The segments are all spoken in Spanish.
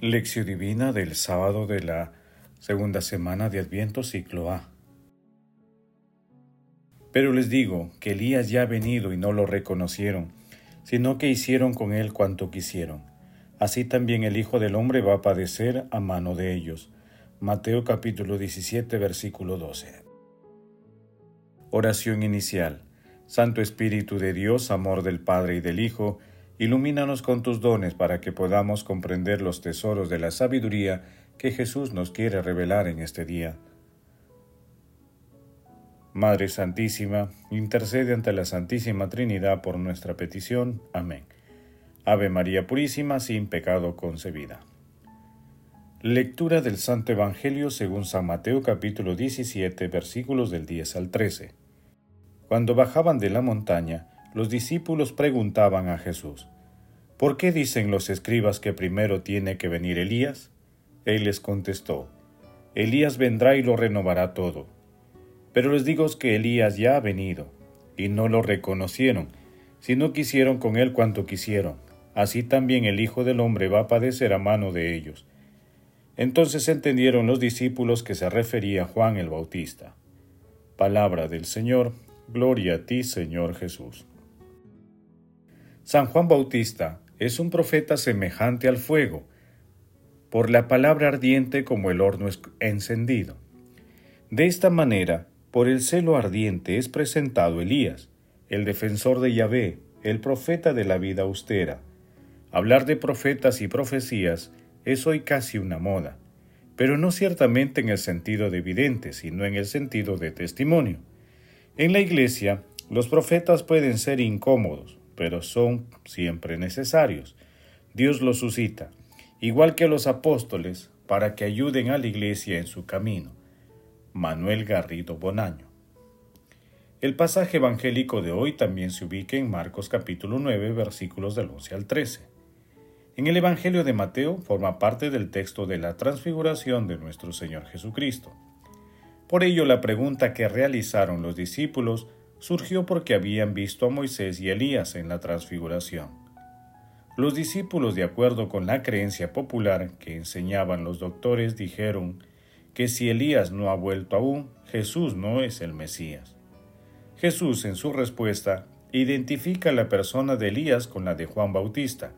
Lección Divina del sábado de la segunda semana de Adviento ciclo A. Pero les digo que Elías ya ha venido y no lo reconocieron, sino que hicieron con él cuanto quisieron. Así también el Hijo del Hombre va a padecer a mano de ellos. Mateo capítulo 17 versículo 12. Oración inicial. Santo Espíritu de Dios, amor del Padre y del Hijo, Ilumínanos con tus dones para que podamos comprender los tesoros de la sabiduría que Jesús nos quiere revelar en este día. Madre Santísima, intercede ante la Santísima Trinidad por nuestra petición. Amén. Ave María Purísima, sin pecado concebida. Lectura del Santo Evangelio según San Mateo capítulo 17 versículos del 10 al 13. Cuando bajaban de la montaña, los discípulos preguntaban a Jesús, ¿por qué dicen los escribas que primero tiene que venir Elías? Él les contestó, Elías vendrá y lo renovará todo. Pero les digo que Elías ya ha venido, y no lo reconocieron, sino quisieron con él cuanto quisieron. Así también el Hijo del Hombre va a padecer a mano de ellos. Entonces entendieron los discípulos que se refería a Juan el Bautista. Palabra del Señor, gloria a ti, Señor Jesús. San Juan Bautista es un profeta semejante al fuego, por la palabra ardiente como el horno encendido. De esta manera, por el celo ardiente es presentado Elías, el defensor de Yahvé, el profeta de la vida austera. Hablar de profetas y profecías es hoy casi una moda, pero no ciertamente en el sentido de evidente, sino en el sentido de testimonio. En la Iglesia, los profetas pueden ser incómodos, pero son siempre necesarios. Dios los suscita, igual que los apóstoles, para que ayuden a la iglesia en su camino. Manuel Garrido Bonaño. El pasaje evangélico de hoy también se ubica en Marcos capítulo 9 versículos del 11 al 13. En el Evangelio de Mateo forma parte del texto de la transfiguración de nuestro Señor Jesucristo. Por ello la pregunta que realizaron los discípulos surgió porque habían visto a Moisés y Elías en la transfiguración. Los discípulos, de acuerdo con la creencia popular que enseñaban los doctores, dijeron que si Elías no ha vuelto aún, Jesús no es el Mesías. Jesús, en su respuesta, identifica la persona de Elías con la de Juan Bautista,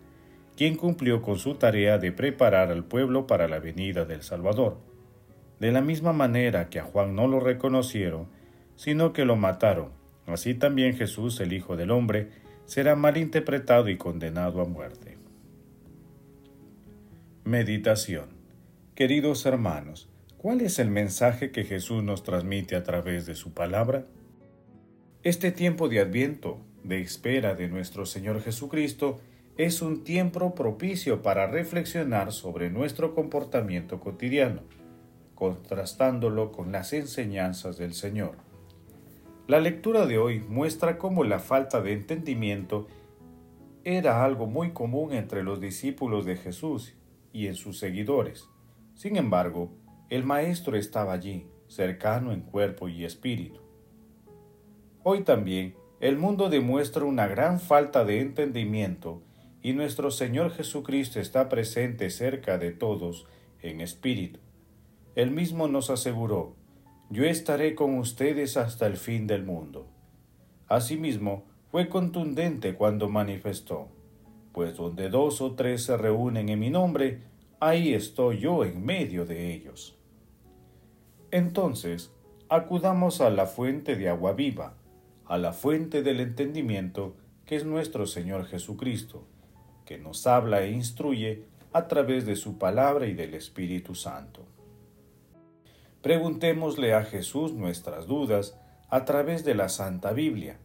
quien cumplió con su tarea de preparar al pueblo para la venida del Salvador. De la misma manera que a Juan no lo reconocieron, sino que lo mataron, Así también Jesús, el Hijo del Hombre, será malinterpretado y condenado a muerte. Meditación Queridos hermanos, ¿cuál es el mensaje que Jesús nos transmite a través de su palabra? Este tiempo de adviento, de espera de nuestro Señor Jesucristo, es un tiempo propicio para reflexionar sobre nuestro comportamiento cotidiano, contrastándolo con las enseñanzas del Señor. La lectura de hoy muestra cómo la falta de entendimiento era algo muy común entre los discípulos de Jesús y en sus seguidores. Sin embargo, el Maestro estaba allí, cercano en cuerpo y espíritu. Hoy también el mundo demuestra una gran falta de entendimiento y nuestro Señor Jesucristo está presente cerca de todos en espíritu. Él mismo nos aseguró, yo estaré con ustedes hasta el fin del mundo. Asimismo, fue contundente cuando manifestó, pues donde dos o tres se reúnen en mi nombre, ahí estoy yo en medio de ellos. Entonces, acudamos a la fuente de agua viva, a la fuente del entendimiento, que es nuestro Señor Jesucristo, que nos habla e instruye a través de su palabra y del Espíritu Santo. Preguntémosle a Jesús nuestras dudas a través de la Santa Biblia,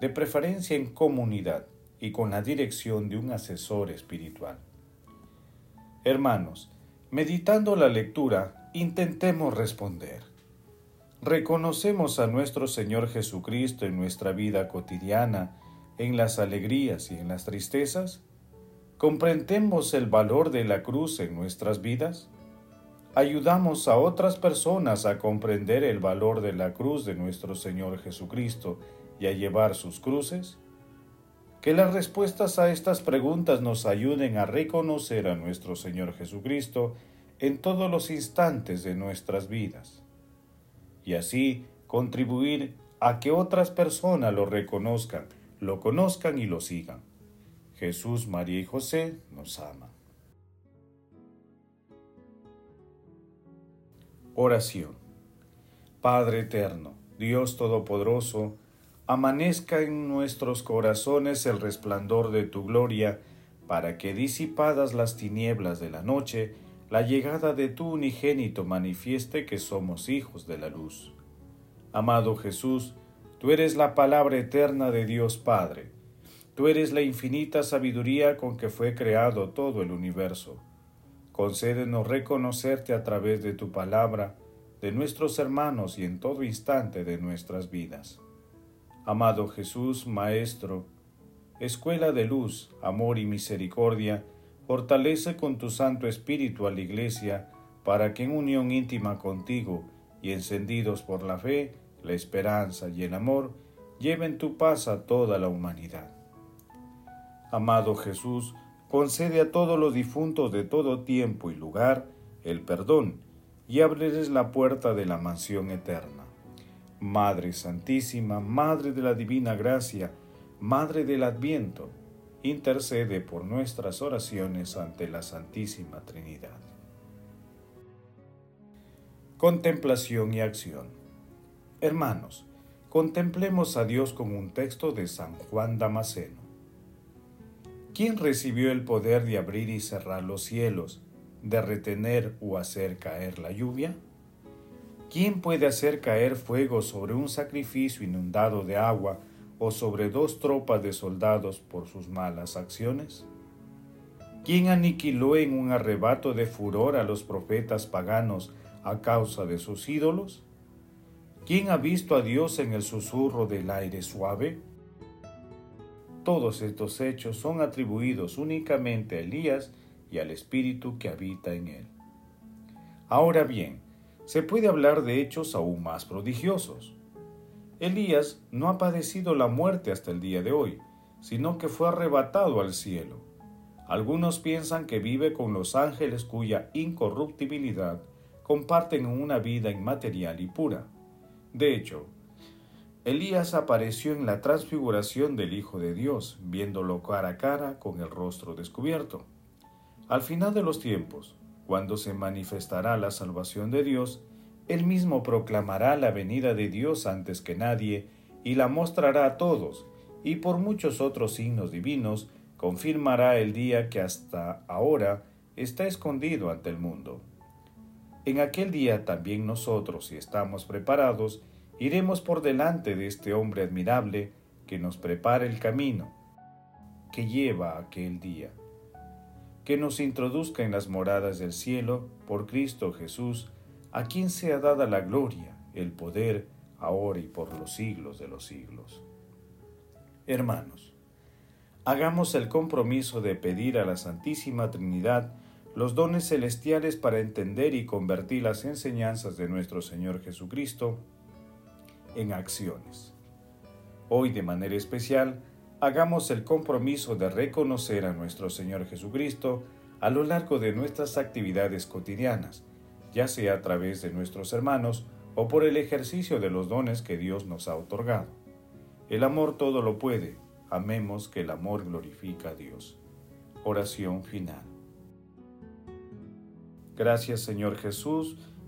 de preferencia en comunidad y con la dirección de un asesor espiritual. Hermanos, meditando la lectura, intentemos responder. ¿Reconocemos a nuestro Señor Jesucristo en nuestra vida cotidiana, en las alegrías y en las tristezas? ¿Comprendemos el valor de la cruz en nuestras vidas? Ayudamos a otras personas a comprender el valor de la cruz de nuestro Señor Jesucristo y a llevar sus cruces? Que las respuestas a estas preguntas nos ayuden a reconocer a nuestro Señor Jesucristo en todos los instantes de nuestras vidas y así contribuir a que otras personas lo reconozcan, lo conozcan y lo sigan. Jesús, María y José nos aman. Oración. Padre eterno, Dios Todopoderoso, amanezca en nuestros corazones el resplandor de tu gloria, para que disipadas las tinieblas de la noche, la llegada de tu unigénito manifieste que somos hijos de la luz. Amado Jesús, tú eres la palabra eterna de Dios Padre, tú eres la infinita sabiduría con que fue creado todo el universo. Concédenos reconocerte a través de tu palabra, de nuestros hermanos y en todo instante de nuestras vidas. Amado Jesús, Maestro, Escuela de luz, amor y misericordia, fortalece con tu Santo Espíritu a la Iglesia, para que en unión íntima contigo y encendidos por la fe, la esperanza y el amor, lleven tu paz a toda la humanidad. Amado Jesús, concede a todos los difuntos de todo tiempo y lugar el perdón y ábreles la puerta de la mansión eterna. Madre Santísima, Madre de la Divina Gracia, Madre del Adviento, intercede por nuestras oraciones ante la Santísima Trinidad. Contemplación y acción. Hermanos, contemplemos a Dios con un texto de San Juan Damasceno. ¿Quién recibió el poder de abrir y cerrar los cielos, de retener o hacer caer la lluvia? ¿Quién puede hacer caer fuego sobre un sacrificio inundado de agua o sobre dos tropas de soldados por sus malas acciones? ¿Quién aniquiló en un arrebato de furor a los profetas paganos a causa de sus ídolos? ¿Quién ha visto a Dios en el susurro del aire suave? Todos estos hechos son atribuidos únicamente a Elías y al Espíritu que habita en él. Ahora bien, se puede hablar de hechos aún más prodigiosos. Elías no ha padecido la muerte hasta el día de hoy, sino que fue arrebatado al cielo. Algunos piensan que vive con los ángeles cuya incorruptibilidad comparten una vida inmaterial y pura. De hecho, Elías apareció en la transfiguración del Hijo de Dios, viéndolo cara a cara con el rostro descubierto. Al final de los tiempos, cuando se manifestará la salvación de Dios, Él mismo proclamará la venida de Dios antes que nadie y la mostrará a todos, y por muchos otros signos divinos confirmará el día que hasta ahora está escondido ante el mundo. En aquel día también nosotros, si estamos preparados, iremos por delante de este hombre admirable que nos prepara el camino que lleva aquel día que nos introduzca en las moradas del cielo por Cristo Jesús, a quien sea dada la gloria, el poder, ahora y por los siglos de los siglos. Hermanos, hagamos el compromiso de pedir a la Santísima Trinidad los dones celestiales para entender y convertir las enseñanzas de nuestro Señor Jesucristo en acciones. Hoy de manera especial, hagamos el compromiso de reconocer a nuestro Señor Jesucristo a lo largo de nuestras actividades cotidianas, ya sea a través de nuestros hermanos o por el ejercicio de los dones que Dios nos ha otorgado. El amor todo lo puede, amemos que el amor glorifica a Dios. Oración final. Gracias Señor Jesús,